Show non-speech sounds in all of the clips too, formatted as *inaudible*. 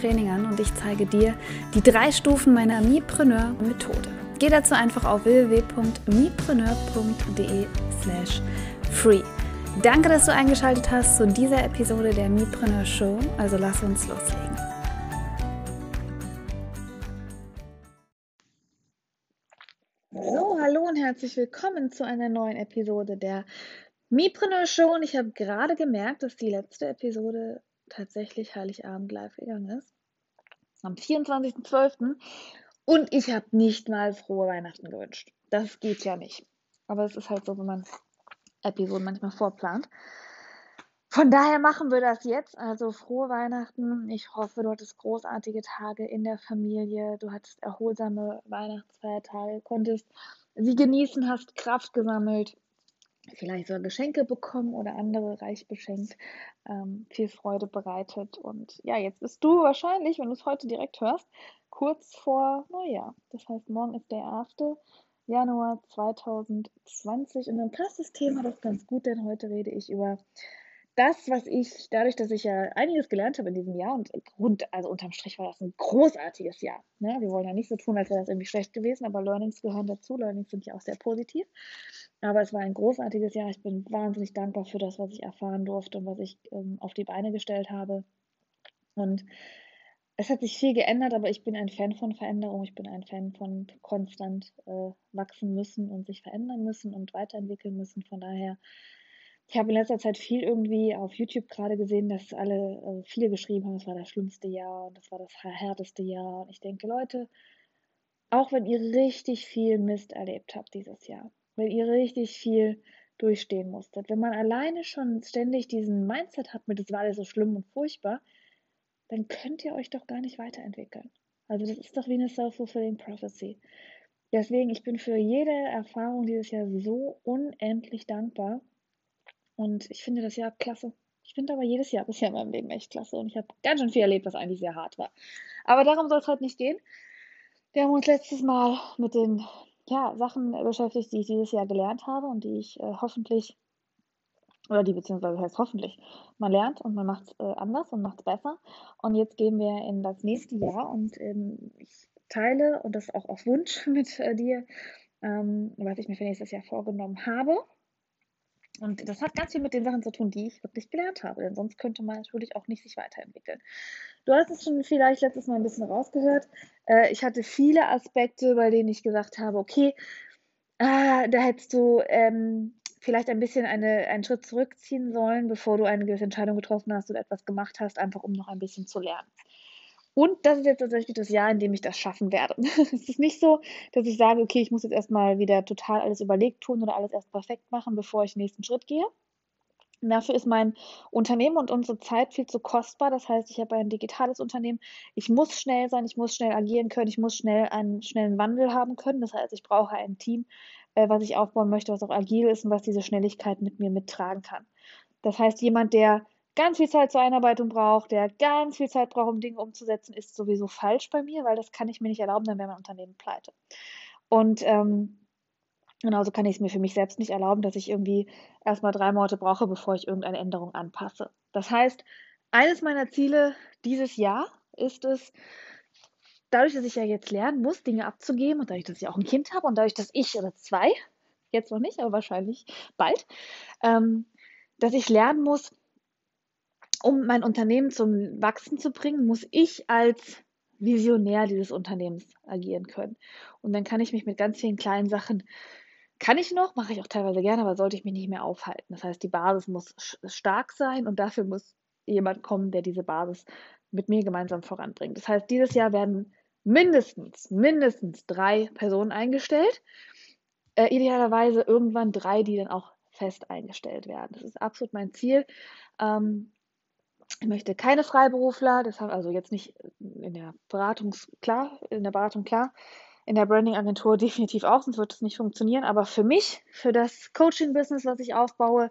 Training an und ich zeige dir die drei Stufen meiner Mipreneur-Methode. Geh dazu einfach auf www.mipreneur.de slash free. Danke, dass du eingeschaltet hast zu dieser Episode der Mipreneur Show. Also lass uns loslegen. So, hallo und herzlich willkommen zu einer neuen Episode der Mipreneur Show. Und ich habe gerade gemerkt, dass die letzte Episode tatsächlich Heiligabend live gegangen ist. Am 24.12. Und ich habe nicht mal frohe Weihnachten gewünscht. Das geht ja nicht. Aber es ist halt so, wenn man Episoden manchmal vorplant. Von daher machen wir das jetzt. Also frohe Weihnachten. Ich hoffe, du hattest großartige Tage in der Familie. Du hattest erholsame Weihnachtsfeiertage, konntest sie genießen, hast Kraft gesammelt vielleicht sogar Geschenke bekommen oder andere reich beschenkt, ähm, viel Freude bereitet. Und ja, jetzt bist du wahrscheinlich, wenn du es heute direkt hörst, kurz vor Neujahr. Das heißt, morgen ist der 1. Januar 2020 und dann passt das Thema doch ganz gut, denn heute rede ich über das, was ich, dadurch, dass ich ja einiges gelernt habe in diesem Jahr und Grund, also unterm Strich war das ein großartiges Jahr. Ne? Wir wollen ja nicht so tun, als wäre das irgendwie schlecht gewesen, aber Learnings gehören dazu. Learnings sind ja auch sehr positiv. Aber es war ein großartiges Jahr. Ich bin wahnsinnig dankbar für das, was ich erfahren durfte und was ich ähm, auf die Beine gestellt habe. Und es hat sich viel geändert, aber ich bin ein Fan von Veränderung. Ich bin ein Fan von konstant äh, wachsen müssen und sich verändern müssen und weiterentwickeln müssen. Von daher ich habe in letzter Zeit viel irgendwie auf YouTube gerade gesehen, dass alle, äh, viele geschrieben haben, es war das schlimmste Jahr und das war das härteste Jahr. Und ich denke, Leute, auch wenn ihr richtig viel Mist erlebt habt dieses Jahr, wenn ihr richtig viel durchstehen musstet, wenn man alleine schon ständig diesen Mindset hat mit, es war alles so schlimm und furchtbar, dann könnt ihr euch doch gar nicht weiterentwickeln. Also das ist doch wie eine self-fulfilling prophecy. Deswegen, ich bin für jede Erfahrung dieses Jahr so unendlich dankbar und ich finde das Jahr klasse. Ich finde aber jedes Jahr bisher in meinem Leben echt klasse. Und ich habe ganz schön viel erlebt, was eigentlich sehr hart war. Aber darum soll es heute nicht gehen. Wir haben uns letztes Mal mit den ja, Sachen beschäftigt, die ich dieses Jahr gelernt habe und die ich äh, hoffentlich, oder die beziehungsweise heißt hoffentlich, man lernt und man macht es äh, anders und macht es besser. Und jetzt gehen wir in das nächste Jahr und ähm, ich teile, und das auch auf Wunsch *laughs* mit äh, dir, ähm, was ich mir für nächstes Jahr vorgenommen habe. Und das hat ganz viel mit den Sachen zu tun, die ich wirklich gelernt habe, denn sonst könnte man natürlich auch nicht sich weiterentwickeln. Du hast es schon vielleicht letztes Mal ein bisschen rausgehört. Äh, ich hatte viele Aspekte, bei denen ich gesagt habe, okay, äh, da hättest du ähm, vielleicht ein bisschen eine, einen Schritt zurückziehen sollen, bevor du eine gewisse Entscheidung getroffen hast oder etwas gemacht hast, einfach um noch ein bisschen zu lernen. Und das ist jetzt tatsächlich das Jahr, in dem ich das schaffen werde. *laughs* es ist nicht so, dass ich sage, okay, ich muss jetzt erstmal wieder total alles überlegt tun oder alles erst perfekt machen, bevor ich den nächsten Schritt gehe. Dafür ist mein Unternehmen und unsere Zeit viel zu kostbar. Das heißt, ich habe ein digitales Unternehmen. Ich muss schnell sein, ich muss schnell agieren können, ich muss schnell einen schnellen Wandel haben können. Das heißt, ich brauche ein Team, äh, was ich aufbauen möchte, was auch agil ist und was diese Schnelligkeit mit mir mittragen kann. Das heißt, jemand, der ganz viel Zeit zur Einarbeitung braucht, der ganz viel Zeit braucht, um Dinge umzusetzen, ist sowieso falsch bei mir, weil das kann ich mir nicht erlauben, dann wäre mein Unternehmen pleite. Und ähm, genauso kann ich es mir für mich selbst nicht erlauben, dass ich irgendwie erstmal drei Monate brauche, bevor ich irgendeine Änderung anpasse. Das heißt, eines meiner Ziele dieses Jahr ist es, dadurch, dass ich ja jetzt lernen muss, Dinge abzugeben und dadurch, dass ich auch ein Kind habe und dadurch, dass ich oder zwei, jetzt noch nicht, aber wahrscheinlich bald, ähm, dass ich lernen muss, um mein Unternehmen zum Wachsen zu bringen, muss ich als Visionär dieses Unternehmens agieren können. Und dann kann ich mich mit ganz vielen kleinen Sachen, kann ich noch, mache ich auch teilweise gerne, aber sollte ich mich nicht mehr aufhalten. Das heißt, die Basis muss stark sein und dafür muss jemand kommen, der diese Basis mit mir gemeinsam voranbringt. Das heißt, dieses Jahr werden mindestens, mindestens drei Personen eingestellt. Äh, idealerweise irgendwann drei, die dann auch fest eingestellt werden. Das ist absolut mein Ziel. Ähm, ich möchte keine Freiberufler, deshalb also jetzt nicht in der Beratung klar, in der Beratung klar, in der Branding-Agentur definitiv auch, sonst wird es nicht funktionieren. Aber für mich, für das Coaching-Business, was ich aufbaue,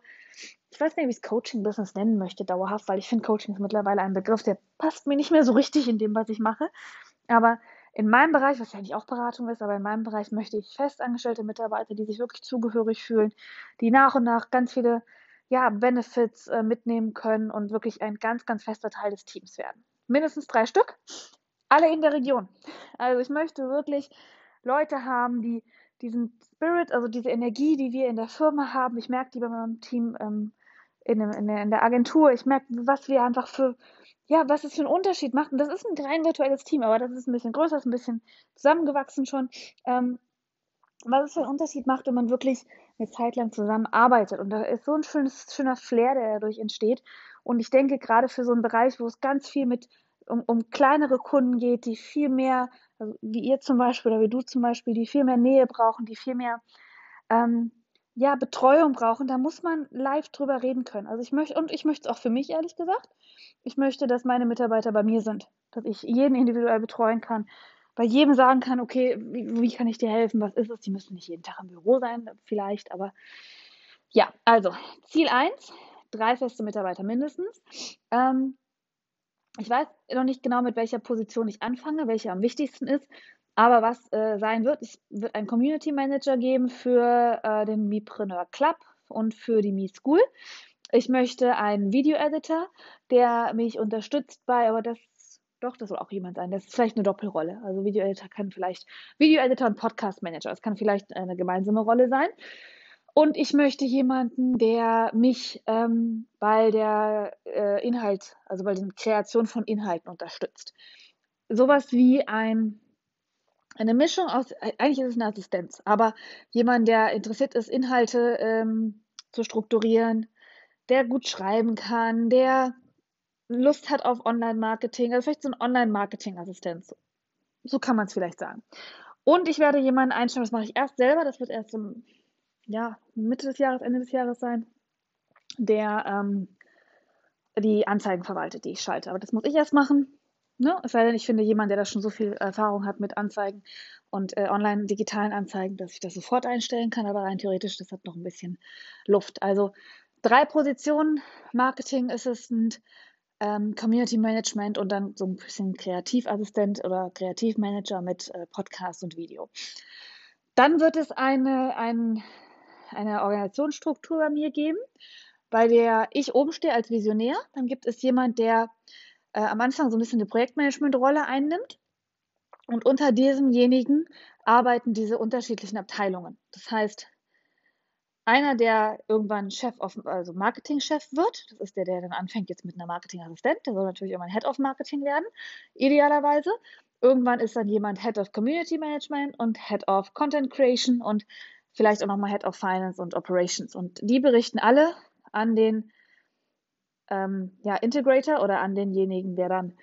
ich weiß nicht, wie ich es Coaching-Business nennen möchte, dauerhaft, weil ich finde, Coaching ist mittlerweile ein Begriff, der passt mir nicht mehr so richtig in dem, was ich mache. Aber in meinem Bereich, was ja eigentlich auch Beratung ist, aber in meinem Bereich möchte ich festangestellte Mitarbeiter, die sich wirklich zugehörig fühlen, die nach und nach ganz viele ja, Benefits äh, mitnehmen können und wirklich ein ganz, ganz fester Teil des Teams werden. Mindestens drei Stück, alle in der Region. Also ich möchte wirklich Leute haben, die diesen Spirit, also diese Energie, die wir in der Firma haben, ich merke die bei meinem Team ähm, in, in, der, in der Agentur, ich merke, was wir einfach für, ja, was es für einen Unterschied macht. Und das ist ein rein virtuelles Team, aber das ist ein bisschen größer, ist ein bisschen zusammengewachsen schon. Ähm, was es für einen Unterschied macht, wenn man wirklich eine Zeit lang zusammenarbeitet. Und da ist so ein schönes, schöner Flair, der dadurch entsteht. Und ich denke, gerade für so einen Bereich, wo es ganz viel mit um, um kleinere Kunden geht, die viel mehr, also wie ihr zum Beispiel oder wie du zum Beispiel, die viel mehr Nähe brauchen, die viel mehr ähm, ja, Betreuung brauchen, da muss man live drüber reden können. Also ich möchte, und ich möchte es auch für mich ehrlich gesagt, ich möchte, dass meine Mitarbeiter bei mir sind, dass ich jeden individuell betreuen kann, bei jedem sagen kann, okay, wie, wie kann ich dir helfen, was ist es? Die müssen nicht jeden Tag im Büro sein, vielleicht, aber ja, also Ziel 1, drei feste Mitarbeiter mindestens. Ähm, ich weiß noch nicht genau, mit welcher Position ich anfange, welche am wichtigsten ist, aber was äh, sein wird, es wird einen Community Manager geben für äh, den Mipreneur Club und für die Me School. Ich möchte einen Video Editor, der mich unterstützt bei, aber das doch, das soll auch jemand sein. Das ist vielleicht eine Doppelrolle. Also Video-Editor kann vielleicht, Video-Editor und Podcast-Manager, das kann vielleicht eine gemeinsame Rolle sein. Und ich möchte jemanden, der mich ähm, bei der äh, Inhalt, also bei der Kreation von Inhalten unterstützt. Sowas wie ein, eine Mischung aus, eigentlich ist es eine Assistenz, aber jemand, der interessiert ist, Inhalte ähm, zu strukturieren, der gut schreiben kann, der Lust hat auf Online-Marketing, also vielleicht so ein Online-Marketing-Assistent. So, kann man es vielleicht sagen. Und ich werde jemanden einstellen, das mache ich erst selber, das wird erst im ja, Mitte des Jahres, Ende des Jahres sein, der ähm, die Anzeigen verwaltet, die ich schalte. Aber das muss ich erst machen. Ne? Es sei denn, ich finde jemanden, der da schon so viel Erfahrung hat mit Anzeigen und äh, online digitalen Anzeigen, dass ich das sofort einstellen kann. Aber rein theoretisch, das hat noch ein bisschen Luft. Also drei Positionen: Marketing Assistant, ähm, Community Management und dann so ein bisschen Kreativassistent oder Kreativmanager mit äh, Podcast und Video. Dann wird es eine, ein, eine Organisationsstruktur bei mir geben, bei der ich oben stehe als Visionär. Dann gibt es jemand, der äh, am Anfang so ein bisschen eine Projektmanagement-Rolle einnimmt. Und unter diesemjenigen arbeiten diese unterschiedlichen Abteilungen. Das heißt, einer, der irgendwann Chef of, also Marketingchef wird, das ist der, der dann anfängt jetzt mit einer Marketingassistent, der soll natürlich irgendwann Head of Marketing werden, idealerweise. Irgendwann ist dann jemand Head of Community Management und Head of Content Creation und vielleicht auch nochmal Head of Finance und Operations. Und die berichten alle an den ähm, ja, Integrator oder an denjenigen, der dann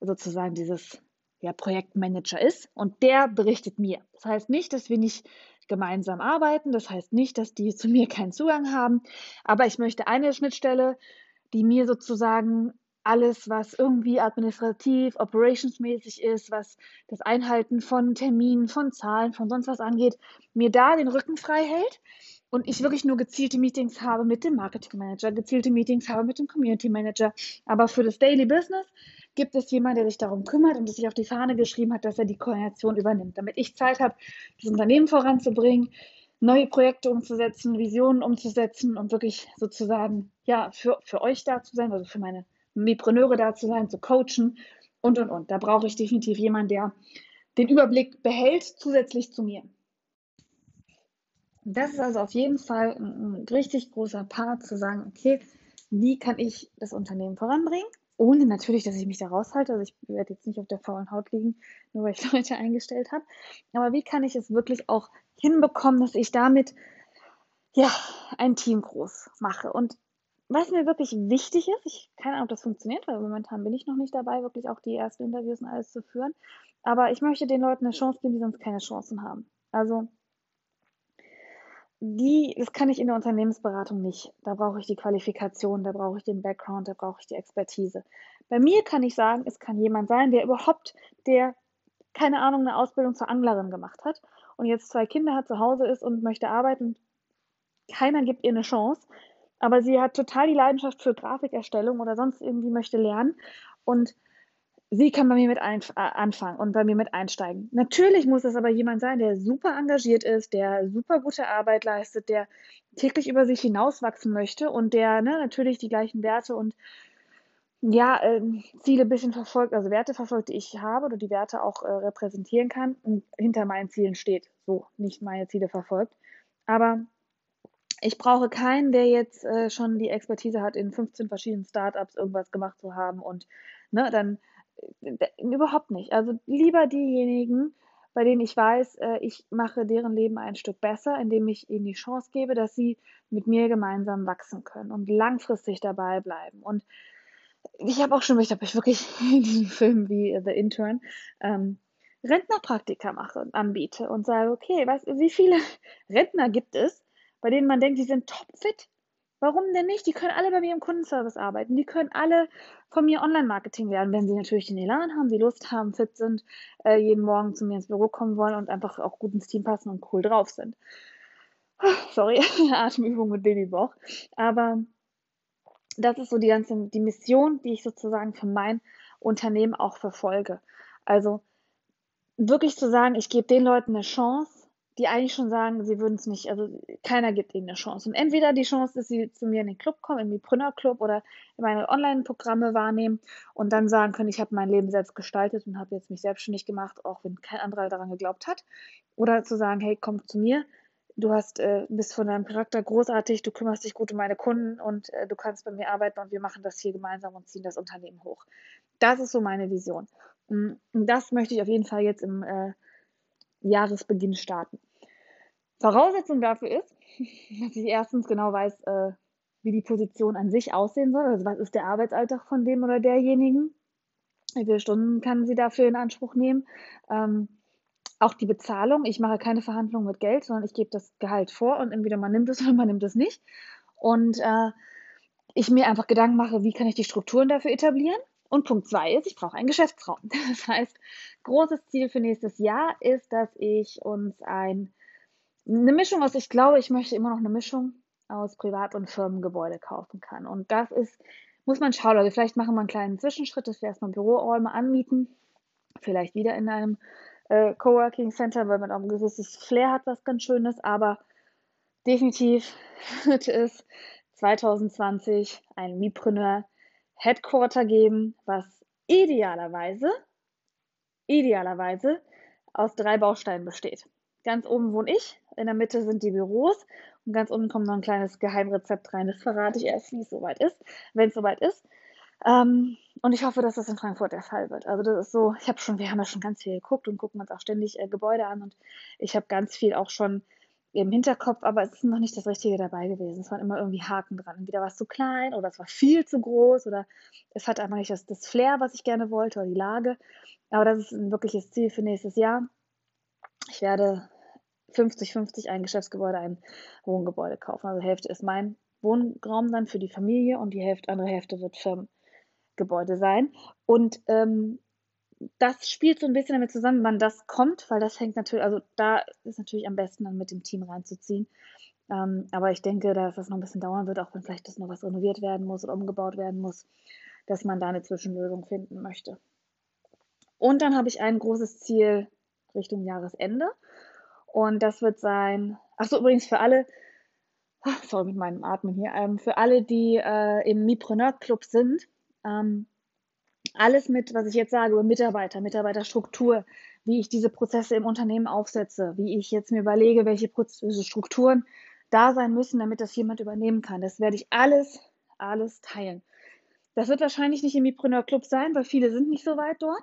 sozusagen dieses ja, Projektmanager ist. Und der berichtet mir. Das heißt nicht, dass wir nicht gemeinsam arbeiten. Das heißt nicht, dass die *laughs* zu mir keinen Zugang haben, aber ich möchte eine Schnittstelle, die mir sozusagen alles, was irgendwie administrativ, operationsmäßig ist, was das Einhalten von Terminen, von Zahlen, von sonst was angeht, mir da den Rücken frei hält und ich wirklich nur gezielte Meetings habe mit dem Marketing Manager, gezielte Meetings habe mit dem Community Manager. Aber für das Daily Business gibt es jemanden, der sich darum kümmert und sich auf die Fahne geschrieben hat, dass er die Koordination übernimmt, damit ich Zeit habe, das Unternehmen voranzubringen, neue Projekte umzusetzen, Visionen umzusetzen und wirklich sozusagen ja für, für euch da zu sein, also für meine Mipreneure da zu sein, zu coachen und und und. Da brauche ich definitiv jemanden, der den Überblick behält, zusätzlich zu mir. Das ist also auf jeden Fall ein, ein richtig großer Part zu sagen, okay, wie kann ich das Unternehmen voranbringen? Ohne natürlich, dass ich mich da raushalte. Also ich werde jetzt nicht auf der faulen Haut liegen, nur weil ich *laughs* Leute eingestellt habe. Aber wie kann ich es wirklich auch hinbekommen, dass ich damit ja ein Team groß mache? Und was mir wirklich wichtig ist, ich keine Ahnung, ob das funktioniert, weil momentan bin ich noch nicht dabei, wirklich auch die ersten Interviews und alles zu führen. Aber ich möchte den Leuten eine Chance geben, die sonst keine Chancen haben. Also die, das kann ich in der Unternehmensberatung nicht. Da brauche ich die Qualifikation, da brauche ich den Background, da brauche ich die Expertise. Bei mir kann ich sagen, es kann jemand sein, der überhaupt, der keine Ahnung, eine Ausbildung zur Anglerin gemacht hat und jetzt zwei Kinder hat, zu Hause ist und möchte arbeiten. Keiner gibt ihr eine Chance, aber sie hat total die Leidenschaft für Grafikerstellung oder sonst irgendwie möchte lernen und sie kann bei mir mit ein, äh, anfangen und bei mir mit einsteigen. Natürlich muss es aber jemand sein, der super engagiert ist, der super gute Arbeit leistet, der täglich über sich hinauswachsen möchte und der ne, natürlich die gleichen Werte und ja, ähm, Ziele ein bisschen verfolgt, also Werte verfolgt, die ich habe oder die Werte auch äh, repräsentieren kann und hinter meinen Zielen steht. So, nicht meine Ziele verfolgt. Aber ich brauche keinen, der jetzt äh, schon die Expertise hat, in 15 verschiedenen Startups irgendwas gemacht zu haben und ne, dann äh, überhaupt nicht. Also lieber diejenigen, bei denen ich weiß, äh, ich mache deren Leben ein Stück besser, indem ich ihnen die Chance gebe, dass sie mit mir gemeinsam wachsen können und langfristig dabei bleiben. Und ich habe auch schon, ich habe ich wirklich *laughs* in diesem Film wie The Intern ähm, Rentnerpraktika mache und anbiete und sage, okay, weißt wie viele *laughs* Rentner gibt es, bei denen man denkt, die sind topfit? Warum denn nicht? Die können alle bei mir im Kundenservice arbeiten. Die können alle von mir Online-Marketing lernen, wenn sie natürlich den Elan haben, die Lust haben, fit sind, äh, jeden Morgen zu mir ins Büro kommen wollen und einfach auch gut ins Team passen und cool drauf sind. Sorry, *laughs* Atemübung mit Babybauch. Aber das ist so die ganze die Mission, die ich sozusagen für mein Unternehmen auch verfolge. Also wirklich zu sagen, ich gebe den Leuten eine Chance, die eigentlich schon sagen, sie würden es nicht, also keiner gibt ihnen eine Chance. Und entweder die Chance, dass sie zu mir in den Club kommen, in den Brünner Club oder in meine Online-Programme wahrnehmen und dann sagen können, ich habe mein Leben selbst gestaltet und habe jetzt mich selbstständig gemacht, auch wenn kein anderer daran geglaubt hat. Oder zu sagen, hey, komm zu mir, du hast, äh, bist von deinem Charakter großartig, du kümmerst dich gut um meine Kunden und äh, du kannst bei mir arbeiten und wir machen das hier gemeinsam und ziehen das Unternehmen hoch. Das ist so meine Vision. Mm, und das möchte ich auf jeden Fall jetzt im äh, Jahresbeginn starten. Voraussetzung dafür ist, *laughs* dass ich erstens genau weiß, äh, wie die Position an sich aussehen soll. Also was ist der Arbeitsalltag von dem oder derjenigen? Wie viele Stunden kann sie dafür in Anspruch nehmen? Ähm, auch die Bezahlung, ich mache keine Verhandlungen mit Geld, sondern ich gebe das Gehalt vor und entweder man nimmt es *laughs* oder man nimmt es nicht. Und äh, ich mir einfach Gedanken mache, wie kann ich die Strukturen dafür etablieren. Und Punkt zwei ist, ich brauche einen Geschäftsraum. *laughs* Das heißt, großes Ziel für nächstes Jahr ist, dass ich uns ein, eine Mischung aus, ich glaube, ich möchte immer noch eine Mischung aus Privat- und Firmengebäude kaufen kann. Und das ist, muss man schauen. Also vielleicht machen wir einen kleinen Zwischenschritt, dass wir erstmal Büroräume anmieten. Vielleicht wieder in einem äh, Coworking Center, weil man auch ein gewisses Flair hat, was ganz schön ist, aber definitiv *laughs* wird es 2020 ein Mipreneur Headquarter geben, was idealerweise, idealerweise aus drei Bausteinen besteht. Ganz oben wohne ich, in der Mitte sind die Büros und ganz unten kommt noch ein kleines Geheimrezept rein. Das verrate ich erst, wie es soweit ist, wenn es soweit ist. Ähm, und ich hoffe, dass das in Frankfurt der Fall wird. Also das ist so, ich habe schon, wir haben ja schon ganz viel geguckt und gucken uns auch ständig äh, Gebäude an und ich habe ganz viel auch schon im Hinterkopf, aber es ist noch nicht das Richtige dabei gewesen. Es waren immer irgendwie Haken dran. Entweder war es zu klein oder es war viel zu groß oder es hatte einfach nicht das, das Flair, was ich gerne wollte oder die Lage. Aber das ist ein wirkliches Ziel für nächstes Jahr. Ich werde 50-50 ein Geschäftsgebäude, ein Wohngebäude kaufen. Also Hälfte ist mein Wohnraum dann für die Familie und die Hälfte, andere Hälfte wird Firmen. Gebäude sein. Und ähm, das spielt so ein bisschen damit zusammen, wann das kommt, weil das hängt natürlich, also da ist natürlich am besten dann mit dem Team reinzuziehen. Ähm, aber ich denke, dass das noch ein bisschen dauern wird, auch wenn vielleicht das noch was renoviert werden muss oder umgebaut werden muss, dass man da eine Zwischenlösung finden möchte. Und dann habe ich ein großes Ziel Richtung Jahresende. Und das wird sein, ach so, übrigens für alle, sorry mit meinem Atmen hier, ähm, für alle, die äh, im Mipreneur Club sind, ähm, alles mit, was ich jetzt sage, über Mitarbeiter, Mitarbeiterstruktur, wie ich diese Prozesse im Unternehmen aufsetze, wie ich jetzt mir überlege, welche Prozesse, Strukturen da sein müssen, damit das jemand übernehmen kann. Das werde ich alles, alles teilen. Das wird wahrscheinlich nicht im Mipreneur Club sein, weil viele sind nicht so weit dort.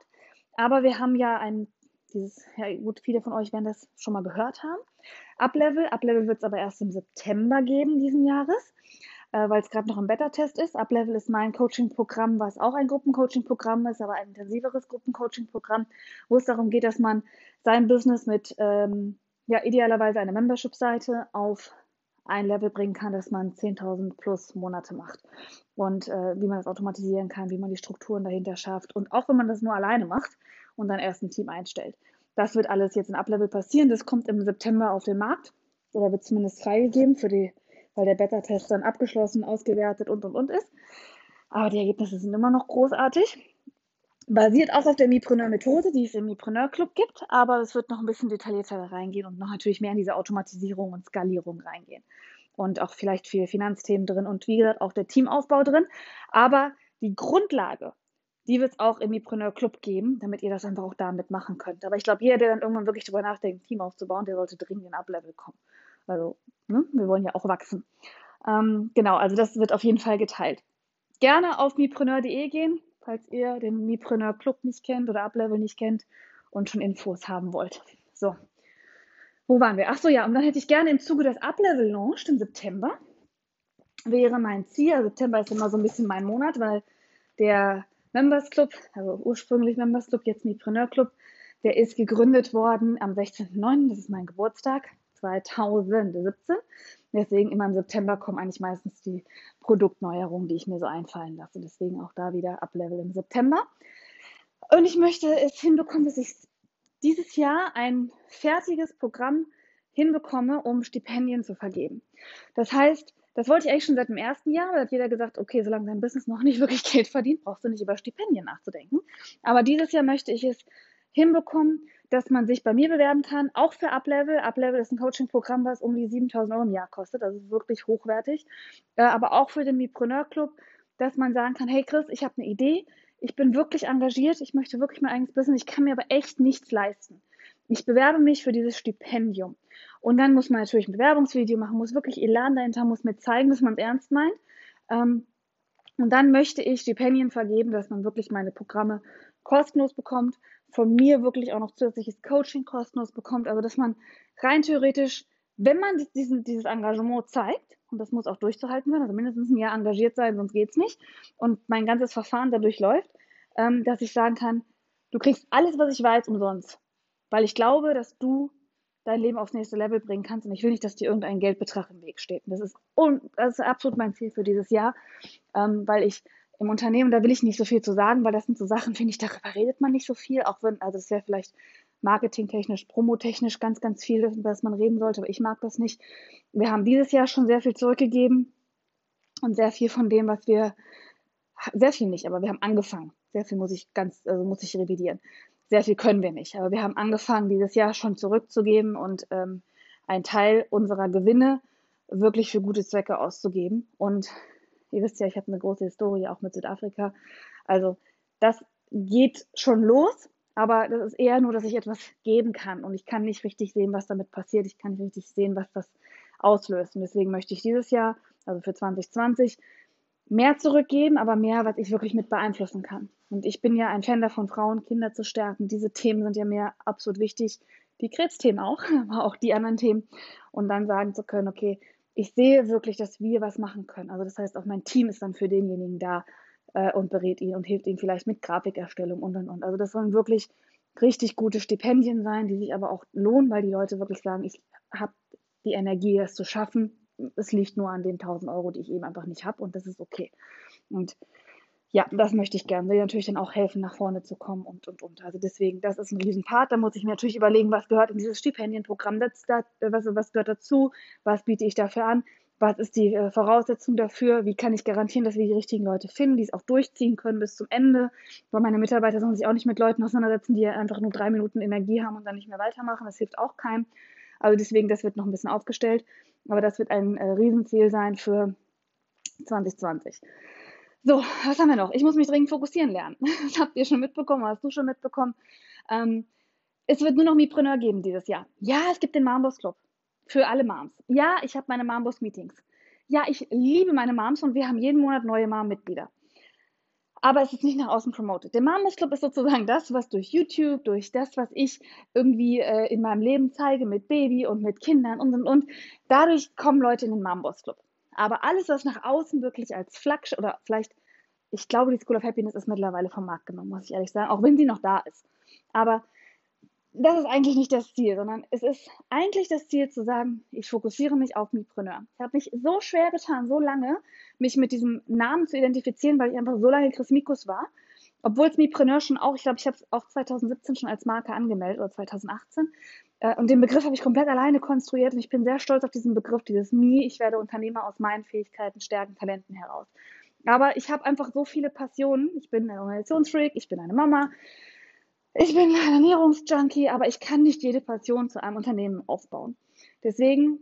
Aber wir haben ja ein, dieses, ja gut, viele von euch werden das schon mal gehört haben. Uplevel. Uplevel wird es aber erst im September geben diesen Jahres äh, weil es gerade noch im Beta-Test ist. Uplevel ist mein Coaching-Programm, was auch ein Gruppencoaching-Programm ist, aber ein intensiveres Gruppencoaching-Programm, wo es darum geht, dass man sein Business mit ähm, ja, idealerweise einer Membership-Seite auf ein Level bringen kann, dass man 10.000 plus Monate macht. Und äh, wie man das automatisieren kann, wie man die Strukturen dahinter schafft. Und auch wenn man das nur alleine macht und dann erst ein Team einstellt. Das wird alles jetzt in Uplevel passieren. Das kommt im September auf den Markt oder wird zumindest freigegeben, für die, weil der Beta-Test dann abgeschlossen, ausgewertet und und und ist. Aber die Ergebnisse sind immer noch großartig. Basiert auch auf der Mipreneur-Methode, die es im Mipreneur-Club gibt, aber es wird noch ein bisschen detaillierter reingehen und noch natürlich mehr in diese Automatisierung und Skalierung reingehen. Und auch vielleicht viele Finanzthemen drin und wie gesagt auch der Teamaufbau drin. Aber die Grundlage, die wird es auch im Mipreneur Club geben, damit ihr das einfach auch damit machen könnt. Aber ich glaube, jeder, der dann irgendwann wirklich darüber nachdenkt, ein Team aufzubauen, der sollte dringend in Uplevel kommen. Also, ne, wir wollen ja auch wachsen. Ähm, genau, also das wird auf jeden Fall geteilt. Gerne auf mipreneur.de gehen, falls ihr den Mipreneur Club nicht kennt oder Uplevel nicht kennt und schon Infos haben wollt. So, wo waren wir? Ach so, ja, und dann hätte ich gerne im Zuge des Uplevel launched im September. Wäre mein Ziel. Also September ist immer so ein bisschen mein Monat, weil der Members Club, also ursprünglich Members Club, jetzt Mipreneur Club, der ist gegründet worden am 16.09., das ist mein Geburtstag, 2017. Deswegen immer im September kommen eigentlich meistens die Produktneuerungen, die ich mir so einfallen lasse. Deswegen auch da wieder Uplevel im September. Und ich möchte es hinbekommen, dass ich dieses Jahr ein fertiges Programm hinbekomme, um Stipendien zu vergeben. Das heißt, das wollte ich eigentlich schon seit dem ersten Jahr, weil hat jeder gesagt, okay, solange dein Business noch nicht *laughs* wirklich Geld verdient, brauchst du nicht über Stipendien nachzudenken. Aber dieses Jahr möchte ich es hinbekommen, dass man sich bei mir bewerben kann, auch für Uplevel. Uplevel ist ein Coaching-Programm, was um die 7000 Euro im Jahr kostet, also wirklich hochwertig. Äh, aber auch für den Mipreneur Club, dass man sagen kann, hey Chris, ich habe eine Idee, ich bin wirklich engagiert, ich möchte wirklich mein eigenes Business, ich kann mir aber echt nichts leisten. Ich bewerbe mich für dieses Stipendium. Und dann muss man natürlich ein Bewerbungsvideo machen, muss wirklich Elan dahinter, muss mir zeigen, dass man es ernst meint. Ähm, und dann möchte ich Stipendien vergeben, dass man wirklich meine Programme kostenlos bekommt, von mir wirklich auch noch zusätzliches Coaching kostenlos bekommt. Also dass man rein theoretisch, wenn man diesen, dieses Engagement zeigt, und das muss auch durchzuhalten werden, also mindestens ein Jahr engagiert sein, sonst geht es nicht, und mein ganzes Verfahren dadurch läuft, ähm, dass ich sagen kann, du kriegst alles, was ich weiß, umsonst. Weil ich glaube, dass du dein Leben aufs nächste Level bringen kannst. Und ich will nicht, dass dir irgendein Geldbetrag im Weg steht. Das ist, das ist absolut mein Ziel für dieses Jahr, ähm, weil ich im Unternehmen, da will ich nicht so viel zu sagen, weil das sind so Sachen, finde ich, darüber redet man nicht so viel, auch wenn, also es wäre vielleicht marketingtechnisch, promotechnisch ganz, ganz viel, über das man reden sollte, aber ich mag das nicht. Wir haben dieses Jahr schon sehr viel zurückgegeben und sehr viel von dem, was wir, sehr viel nicht, aber wir haben angefangen. Sehr viel muss ich ganz, also muss ich revidieren. Sehr viel können wir nicht, aber wir haben angefangen, dieses Jahr schon zurückzugeben und ähm, einen Teil unserer Gewinne wirklich für gute Zwecke auszugeben. Und Ihr wisst ja, ich habe eine große Historie auch mit Südafrika. Also das geht schon los, aber das ist eher nur, dass ich etwas geben kann und ich kann nicht richtig sehen, was damit passiert. Ich kann nicht richtig sehen, was das auslöst. Und deswegen möchte ich dieses Jahr, also für 2020, mehr zurückgeben, aber mehr, was ich wirklich mit beeinflussen kann. Und ich bin ja ein Fan davon, Frauen, Kinder zu stärken. Diese Themen sind ja mir absolut wichtig. Die Krebsthemen auch, *laughs* aber auch die anderen Themen. Und dann sagen zu können, okay, ich sehe wirklich, dass wir was machen können. Also das heißt, auch mein Team ist dann für denjenigen da äh, und berät ihn und hilft ihm vielleicht mit Grafikerstellung und und und. Also das sollen wirklich richtig gute Stipendien sein, die sich aber auch lohnen, weil die Leute wirklich sagen, ich habe die Energie, das zu schaffen. Es liegt nur an den 1000 Euro, die ich eben einfach nicht habe und das ist okay. Und ja, das möchte ich gerne. Will natürlich dann auch helfen, nach vorne zu kommen und, und, und. Also deswegen, das ist ein Riesenpart. Da muss ich mir natürlich überlegen, was gehört in dieses Stipendienprogramm, das, das, was, was gehört dazu, was biete ich dafür an, was ist die äh, Voraussetzung dafür, wie kann ich garantieren, dass wir die richtigen Leute finden, die es auch durchziehen können bis zum Ende, weil meine Mitarbeiter sollen sich auch nicht mit Leuten auseinandersetzen, die einfach nur drei Minuten Energie haben und dann nicht mehr weitermachen. Das hilft auch keinem. Also deswegen, das wird noch ein bisschen aufgestellt. Aber das wird ein äh, Riesenziel sein für 2020. So, was haben wir noch? Ich muss mich dringend fokussieren lernen. *laughs* Das habt ihr schon mitbekommen, hast du schon mitbekommen. Ähm, es wird nur noch Mipreneur geben dieses Jahr. Ja, es gibt den Mambos Club für alle Moms. Ja, ich habe meine Mambos Meetings. Ja, ich liebe meine Moms und wir haben jeden Monat neue Mom-Mitglieder. Aber es ist nicht nach außen promoted. Der Mambos Club ist sozusagen das, was durch YouTube, durch das, was ich irgendwie äh, in meinem Leben zeige mit Baby und mit Kindern und und und. Dadurch kommen Leute in den Mambos Club. Aber alles, was nach außen wirklich als Flaggschiff oder vielleicht, ich glaube, die School of Happiness ist mittlerweile vom Markt genommen, muss ich ehrlich sagen, auch wenn sie noch da ist. Aber das ist eigentlich nicht das Ziel, sondern es ist eigentlich das Ziel zu sagen, ich fokussiere mich auf Mipreneur. Ich habe mich so schwer getan, so lange, mich mit diesem Namen zu identifizieren, weil ich einfach so lange Chris Mikus war. Obwohl es Mipreneur schon auch, ich glaube, ich habe es auch 2017 schon als Marke angemeldet oder 2018. Äh, und den Begriff habe ich komplett alleine konstruiert und ich bin sehr stolz auf diesen Begriff, dieses Mi, ich werde Unternehmer aus meinen Fähigkeiten, Stärken, Talenten heraus. Aber ich habe einfach so viele Passionen. Ich bin ein Organisationsfreak, ich bin eine Mama, ich bin *laughs* ein Ernährungsjunkie, aber ich kann nicht jede Passion zu einem Unternehmen aufbauen. Deswegen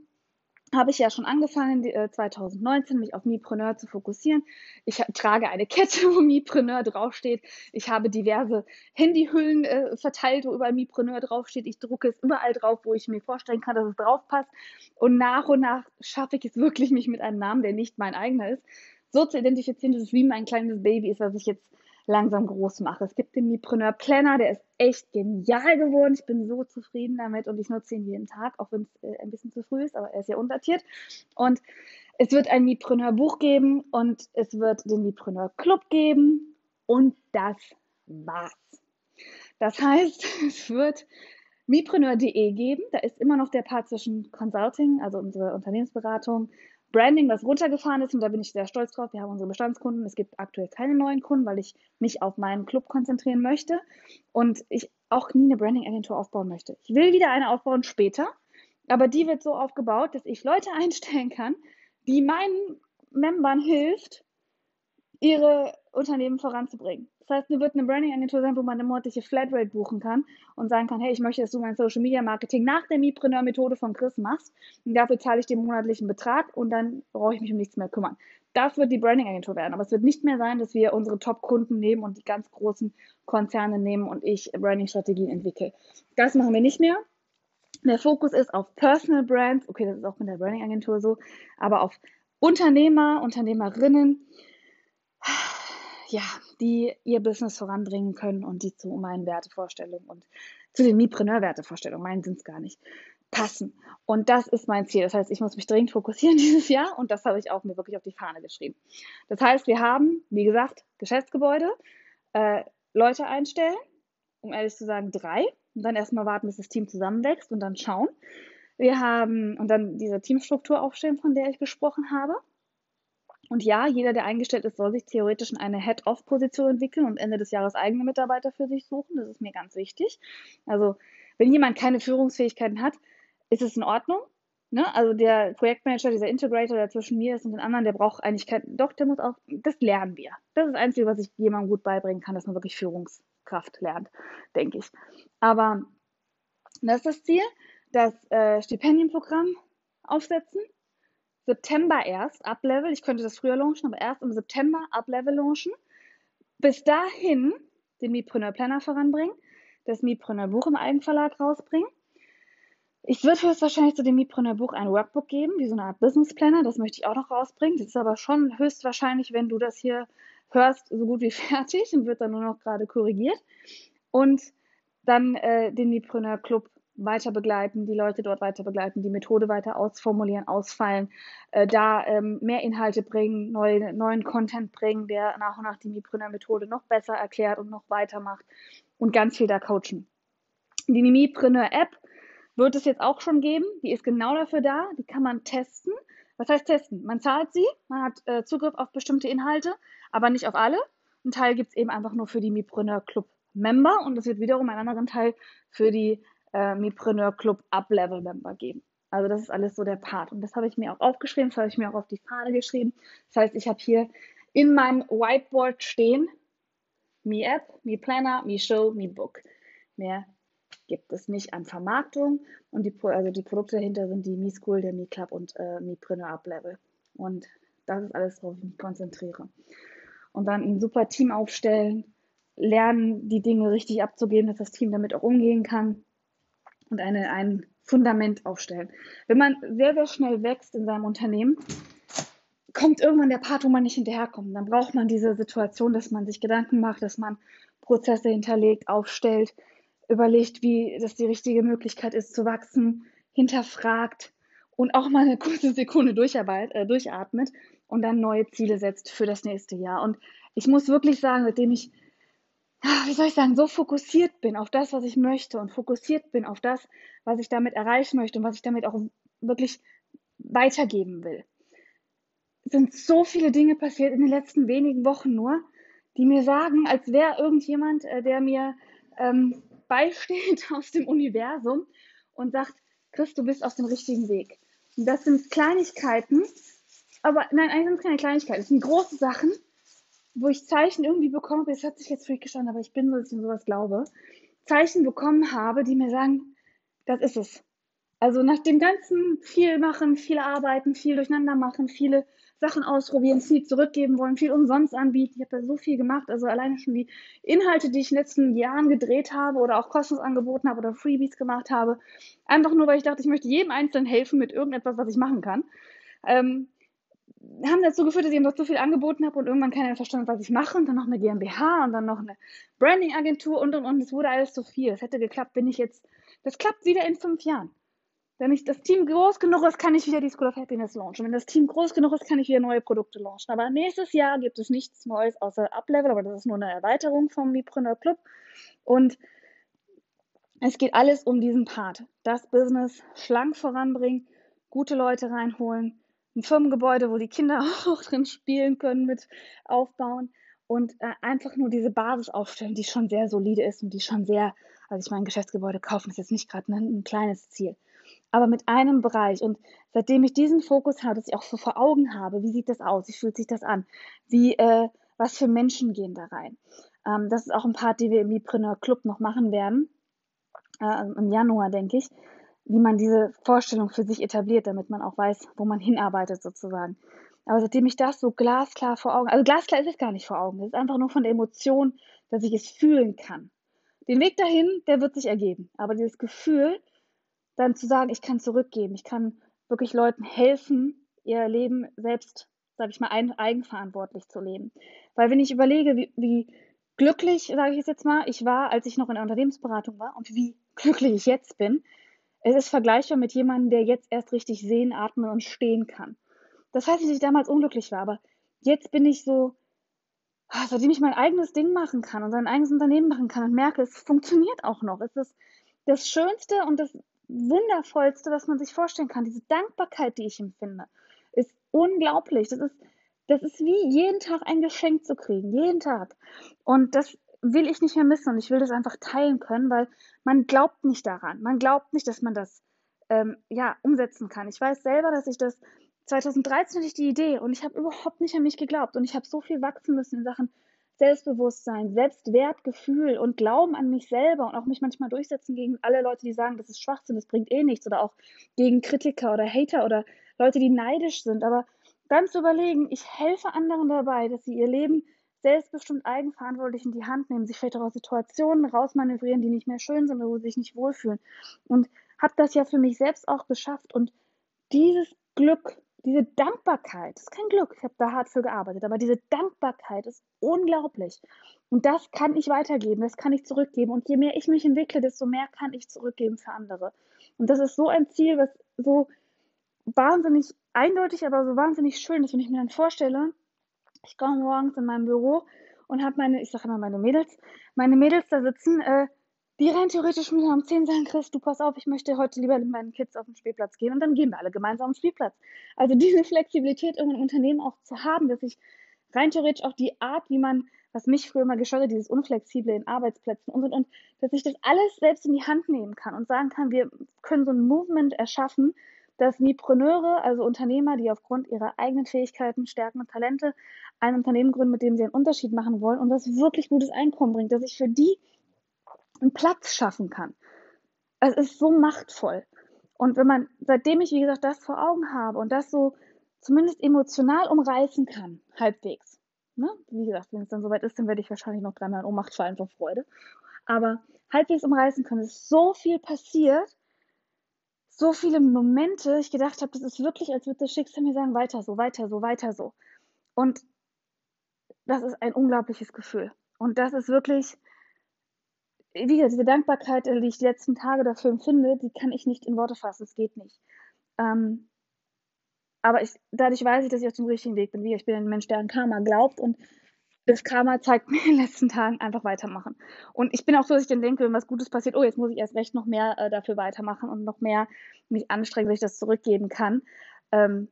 habe ich ja schon angefangen, 2019 äh, mich auf Mipreneur zu fokussieren. Ich trage eine Kette, wo Mipreneur draufsteht. Ich habe diverse Handyhüllen äh, verteilt, wo überall Mipreneur draufsteht. Ich drucke es überall drauf, wo ich mir vorstellen kann, dass es drauf passt. Und nach und nach schaffe ich es wirklich, mich mit einem Namen, der nicht mein eigener ist, so zu identifizieren, dass es wie mein kleines Baby ist, was ich jetzt langsam groß mache. Es gibt den Mipreneur Planner, der ist echt genial geworden. Ich bin so zufrieden damit und ich nutze ihn jeden Tag, auch wenn es äh, ein bisschen zu früh ist, aber er ist ja untertiert. Und es wird ein Mipreneur Buch geben und es wird den Mipreneur Club geben und das war's. Das heißt, *laughs* es wird mipreneur.de geben. Da ist immer noch der Part zwischen Consulting, also unsere Unternehmensberatung, Branding, was runtergefahren ist und da bin ich sehr stolz drauf. Wir haben unsere Bestandskunden. Es gibt aktuell keine neuen Kunden, weil ich mich auf meinen Club konzentrieren möchte und ich auch nie eine Branding-Agentur aufbauen möchte. Ich will wieder eine aufbauen später, aber die wird so aufgebaut, dass ich Leute *laughs* einstellen kann, die meinen Membern hilft, ihre Unternehmen voranzubringen. Das heißt, es wird eine Branding-Agentur sein, wo man eine monatliche Flatrate buchen kann und sagen kann, hey, ich möchte, dass du mein Social-Media-Marketing nach der Mipreneur-Methode von Chris machst. Und dafür zahle ich den monatlichen Betrag und dann brauche ich mich um nichts mehr kümmern. Das wird die Branding-Agentur werden. Aber es wird nicht mehr sein, dass wir unsere Top-Kunden nehmen und die ganz großen Konzerne nehmen und ich Branding-Strategien entwickle. Das machen wir nicht mehr. Der Fokus ist auf Personal Brands. Okay, das ist auch mit der Branding-Agentur so. Aber auf Unternehmer, Unternehmerinnen, ja, die ihr Business voranbringen können und die zu meinen Wertevorstellungen und zu den Mipreneur-Wertevorstellungen, meinen sind es gar nicht, passen. Und das ist mein Ziel. Das heißt, ich muss mich dringend fokussieren *laughs* dieses Jahr und das habe ich auch mir wirklich auf die Fahne geschrieben. Das heißt, wir haben, wie gesagt, Geschäftsgebäude, äh, Leute einstellen, um ehrlich zu sagen, drei. Und dann erstmal warten, bis das Team zusammenwächst und dann schauen. Wir haben und dann diese Teamstruktur aufstellen, von der ich gesprochen habe. Und ja, jeder, der eingestellt ist, soll sich theoretisch in eine Head-Off-Position entwickeln und Ende des Jahres eigene Mitarbeiter für sich suchen. Das ist mir ganz wichtig. Also, wenn jemand keine Führungsfähigkeiten hat, ist es in Ordnung. Ne? Also der Projektmanager, dieser Integrator, der zwischen mir ist und den anderen, der braucht eigentlich kein, doch, der muss auch, das lernen wir. Das ist das Einzige, was ich jemandem gut beibringen kann, dass man wirklich Führungskraft lernt, denke ich. Aber das ist das Ziel, das äh, Stipendienprogramm aufsetzen September erst Uplevel. Ich könnte das früher launchen, aber erst im September Uplevel launchen. Bis dahin den Mipreneur Planner voranbringen, das Mipreneur Buch im Eigenverlag rausbringen. Ich würde höchstwahrscheinlich zu dem Mipreneur Buch ein Workbook geben, wie so eine Art Business Planner. Das möchte ich auch noch rausbringen. Das ist aber schon höchstwahrscheinlich, wenn du das hier hörst, so gut wie *laughs* fertig und wird dann nur noch gerade korrigiert. Und dann äh, den Mipreneur Club weiter begleiten, die Leute dort weiter begleiten, die Methode weiter ausformulieren, ausfallen, äh, da ähm, mehr Inhalte bringen, neue, neuen Content bringen, der nach und nach die Mipreneur-Methode noch besser erklärt und noch weitermacht und ganz viel da coachen. Die Mipreneur-App wird es jetzt auch schon geben, die ist genau dafür da, die kann man testen. Was heißt testen? Man zahlt sie, man hat äh, Zugriff auf bestimmte Inhalte, aber nicht auf alle. Ein Teil gibt es eben einfach nur für die Mipreneur Club Member und es wird wiederum einen anderen Teil für die äh, Mipreneur Club Up-Level Member geben. Also das ist alles so der Part. Und das habe ich mir auch aufgeschrieben, das habe ich mir auch auf die Fahne geschrieben. Das heißt, ich habe hier in meinem Whiteboard stehen, Mi App, Mi Planner, Mi Show, Mi Book. Mehr gibt es nicht an Vermarktung. Und die, also die Produkte dahinter sind die Mi School, der Mi Club und äh, Mipreneur Up Level. Und das ist alles, worauf ich mich konzentriere. Und dann ein super Team aufstellen, lernen, die Dinge richtig abzugeben, dass das Team damit auch umgehen kann und eine, ein Fundament aufstellen. Wenn man sehr, sehr schnell wächst in seinem Unternehmen, kommt irgendwann der Part, wo man nicht hinterherkommt. Dann braucht man diese Situation, dass man sich Gedanken macht, dass man Prozesse hinterlegt, aufstellt, überlegt, wie das die richtige Möglichkeit ist zu wachsen, hinterfragt und auch mal eine kurze Sekunde äh, durchatmet und dann neue Ziele setzt für das nächste Jahr. Und ich muss wirklich sagen, seitdem ich wie soll ich sagen, so fokussiert bin auf das, was ich möchte und fokussiert bin auf das, was ich damit erreichen möchte und was ich damit auch wirklich weitergeben will. Es sind so viele Dinge passiert in den letzten wenigen Wochen nur, die mir sagen, als wäre irgendjemand, äh, der mir ähm, beisteht *laughs* aus dem Universum und sagt, Chris, du bist auf dem richtigen Weg. Und das sind Kleinigkeiten, aber nein, eigentlich sind es keine Kleinigkeiten, es sind große Sachen, wo ich Zeichen irgendwie bekomme, das hat sich jetzt freakisch an, aber ich bin so, dass ich sowas glaube, Zeichen bekommen habe, die mir sagen, das ist es. Also nach dem ganzen viel machen, viel arbeiten, viel durcheinander machen, viele Sachen ausprobieren, viel zurückgeben wollen, viel umsonst anbieten. Ich habe da so viel gemacht. Also alleine schon die Inhalte, die ich in den letzten Jahren gedreht habe oder auch kostenlos angeboten habe oder Freebies gemacht habe. Einfach nur, weil ich dachte, ich möchte jedem Einzelnen helfen mit irgendetwas, was ich machen kann. Ähm, haben dazu geführt, dass ich noch so viel angeboten habe und irgendwann keiner verstanden was ich mache und dann noch eine GmbH und dann noch eine Branding-Agentur und und und. Es wurde alles zu viel. Es hätte geklappt, bin ich jetzt. Das klappt wieder in fünf Jahren. Wenn ich das Team groß genug ist, kann ich wieder die School of Happiness launchen. Wenn das Team groß genug ist, kann ich wieder neue Produkte launchen. Aber nächstes Jahr gibt es nichts Neues außer Uplevel, aber das ist nur eine Erweiterung vom Mipreneur Club. Und es geht alles um diesen Part. Das Business schlank voranbringen, gute Leute reinholen, ein Firmengebäude, wo die Kinder *laughs* auch drin spielen können, mit aufbauen und äh, einfach nur diese Basis aufstellen, die schon sehr solide ist und die schon sehr, also ich meine, Geschäftsgebäude kaufen ist jetzt nicht gerade ein, ein kleines Ziel aber mit einem Bereich. Und seitdem ich diesen Fokus habe, dass ich auch so vor Augen habe, wie sieht das aus, wie fühlt sich das an, wie, äh, was für Menschen gehen da rein. Ähm, das ist auch ein Part, den wir im Mipreneur Club noch machen werden, äh, im Januar, denke ich, wie man diese Vorstellung für sich etabliert, damit man auch weiß, wo man hinarbeitet sozusagen. Aber seitdem ich das so glasklar vor Augen, also glasklar ist es gar nicht vor Augen, es ist einfach nur von der Emotion, dass ich es fühlen kann. Den Weg dahin, der wird sich ergeben. Aber dieses Gefühl, dann zu sagen, ich kann zurückgeben, ich kann wirklich Leuten helfen, ihr Leben selbst, sage ich mal, eigenverantwortlich zu leben. Weil wenn ich überlege, wie, wie glücklich, sage ich jetzt mal, ich war, als ich noch in der Unternehmensberatung war und wie glücklich ich jetzt bin, es ist vergleichbar mit jemandem, der jetzt erst richtig sehen, atmen und stehen kann. Das heißt dass ich damals unglücklich war, aber jetzt bin ich so, ah, seitdem ich mein eigenes Ding machen kann und sein eigenes Unternehmen machen kann und merke, es funktioniert auch noch. Es ist das Schönste und das Wundervollste, was man sich vorstellen kann. Diese Dankbarkeit, die ich empfinde, ist unglaublich. Das ist, das ist wie jeden Tag ein Geschenk zu kriegen, jeden Tag. Und das will ich nicht mehr missen und ich will das einfach teilen können, weil man glaubt nicht daran. Man glaubt nicht, dass man das ähm, ja, umsetzen kann. Ich weiß selber, dass ich das 2013 hatte ich die Idee und ich habe überhaupt nicht an mich geglaubt und ich habe so viel wachsen müssen in Sachen Selbstbewusstsein, Selbstwertgefühl und Glauben an mich selber und auch mich manchmal durchsetzen gegen alle Leute, die sagen, das ist Schwachsinn, das bringt eh nichts oder auch gegen Kritiker oder Hater oder Leute, die neidisch sind. Aber dann zu überlegen, ich helfe anderen dabei, dass sie ihr Leben selbstbestimmt eigenverantwortlich in die Hand nehmen, sich vielleicht auch aus Situationen rausmanövrieren, die nicht mehr schön sind oder wo sie sich nicht wohlfühlen. Und habe das ja für mich selbst auch geschafft. Und dieses Glück, diese Dankbarkeit, das ist kein Glück, ich habe da hart für gearbeitet, aber diese Dankbarkeit ist unglaublich. Und das kann ich weitergeben, das kann ich zurückgeben. Und je mehr ich mich entwickle, desto mehr kann ich zurückgeben für andere. Und das ist so ein Ziel, was so wahnsinnig eindeutig, aber so wahnsinnig schön ist, wenn ich mir dann vorstelle, ich komme morgens in mein Büro und habe meine, ich sage immer meine Mädels, meine Mädels da sitzen, äh, die rein theoretisch mir um 10 sagen, Chris, du pass auf, ich möchte heute lieber mit meinen Kids auf den Spielplatz gehen und dann gehen wir alle gemeinsam auf den Spielplatz. Also diese *laughs* Flexibilität in einem Unternehmen auch zu haben, dass ich rein theoretisch auch die Art, wie man, was mich früher mal gestört hat, dieses Unflexible in Arbeitsplätzen und und und, dass ich das alles selbst in die Hand nehmen kann und sagen kann, wir können so ein Movement erschaffen, dass Mipreneure, also Unternehmer, die aufgrund ihrer eigenen Fähigkeiten, Stärken und Talente ein Unternehmen gründen, mit dem sie einen Unterschied machen wollen und das wirklich gutes Einkommen bringt, dass ich für die einen Platz schaffen kann. Es ist so machtvoll. Und wenn man, seitdem ich, wie gesagt, das vor Augen habe und das so zumindest emotional umreißen kann, halbwegs. Ne? Wie gesagt, wenn es dann soweit ist, dann werde ich wahrscheinlich noch dreimal in Ohnmacht fallen vor Freude. Aber halbwegs umreißen kann, ist so viel passiert, so viele Momente, ich gedacht habe, das ist wirklich, als würde das Schicksal mir sagen, weiter so, weiter so, weiter so. Und das ist ein unglaubliches Gefühl. Und das ist wirklich, wie gesagt, diese Dankbarkeit, die ich die letzten Tage dafür empfinde, die kann ich nicht in Worte fassen. Es geht nicht. Ähm, aber ich, dadurch weiß ich, dass ich auf dem richtigen Weg bin. Wie ich bin ein Mensch, der an Karma glaubt und das Karma zeigt *laughs* mir in den letzten Tagen einfach weitermachen. Und ich bin auch so, dass ich dann denke, wenn was Gutes passiert, oh, jetzt muss ich erst recht noch mehr äh, dafür weitermachen und noch mehr mich anstrengen, dass ich das zurückgeben kann. Ähm,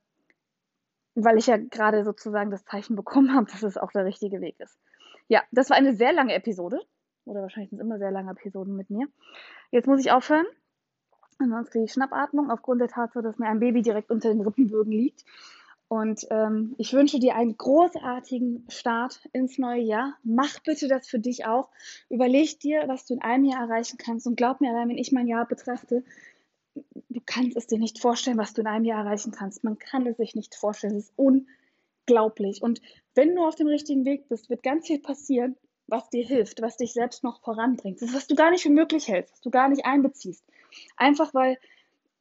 weil ich ja gerade sozusagen das Zeichen bekommen *laughs* habe, dass es auch der richtige Weg ist. Ja, das war eine sehr lange Episode. Oder wahrscheinlich sind es immer sehr lange Episoden mit mir. Jetzt muss ich aufhören. Ansonsten kriege ich Schnappatmung aufgrund der Tatsache, dass mir ein Baby direkt unter den Rippenbögen liegt. Und ähm, ich wünsche dir einen großartigen Start ins neue Jahr. Mach bitte das für dich auch. Überleg dir, was du in einem Jahr erreichen kannst. Und glaub mir, allein wenn ich mein Jahr betrachte, du kannst es dir nicht vorstellen, was du in einem Jahr erreichen kannst. Man kann es sich nicht vorstellen. Es ist unglaublich. Und wenn du auf dem richtigen Weg bist, wird ganz viel passieren, was dir hilft, was dich selbst noch voranbringt. Das ist, was du gar nicht für möglich hältst, was du gar nicht einbeziehst. Einfach weil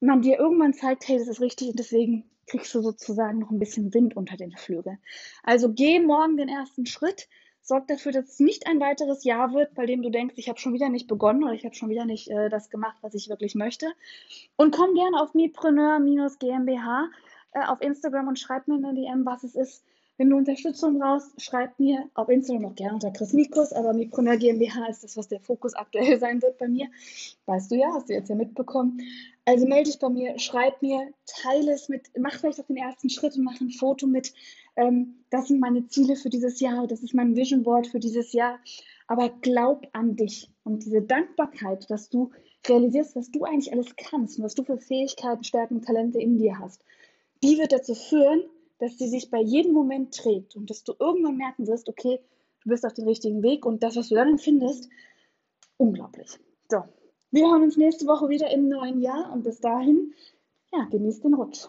man dir irgendwann zeigt, hey, das ist richtig und deswegen kriegst du sozusagen noch ein bisschen Wind unter den Flügeln. Also geh morgen den ersten Schritt, sorg dafür, dass es nicht ein weiteres Jahr wird, bei dem du denkst, ich habe schon wieder nicht begonnen oder ich habe schon wieder nicht äh, das gemacht, was ich wirklich möchte. Und komm gerne auf mipreneur-gmbh äh, auf Instagram und schreib mir in der DM, was es ist, wenn du Unterstützung brauchst, schreib mir auf Instagram auch gerne unter Chris Mikus, aber Mipreneur GmbH ist das, was der Fokus aktuell *laughs* sein wird bei mir. Weißt du ja, hast du jetzt ja mitbekommen. Also melde dich bei mir, schreib mir, teile es mit, mach vielleicht auch den ersten Schritt und mach ein Foto mit. Ähm, das sind meine Ziele für dieses Jahr, das ist mein Vision Board für dieses Jahr. Aber glaub an dich und diese Dankbarkeit, dass du realisierst, was du eigentlich alles kannst und was du für Fähigkeiten, Stärken, Talente in dir hast, die wird dazu führen, dass sie sich bei jedem Moment trägt und dass du irgendwann merken wirst, okay, du bist auf dem richtigen Weg und das, was du dann findest, unglaublich. So, wir hören uns nächste Woche wieder im neuen Jahr und bis dahin, ja, genießt den Rutsch.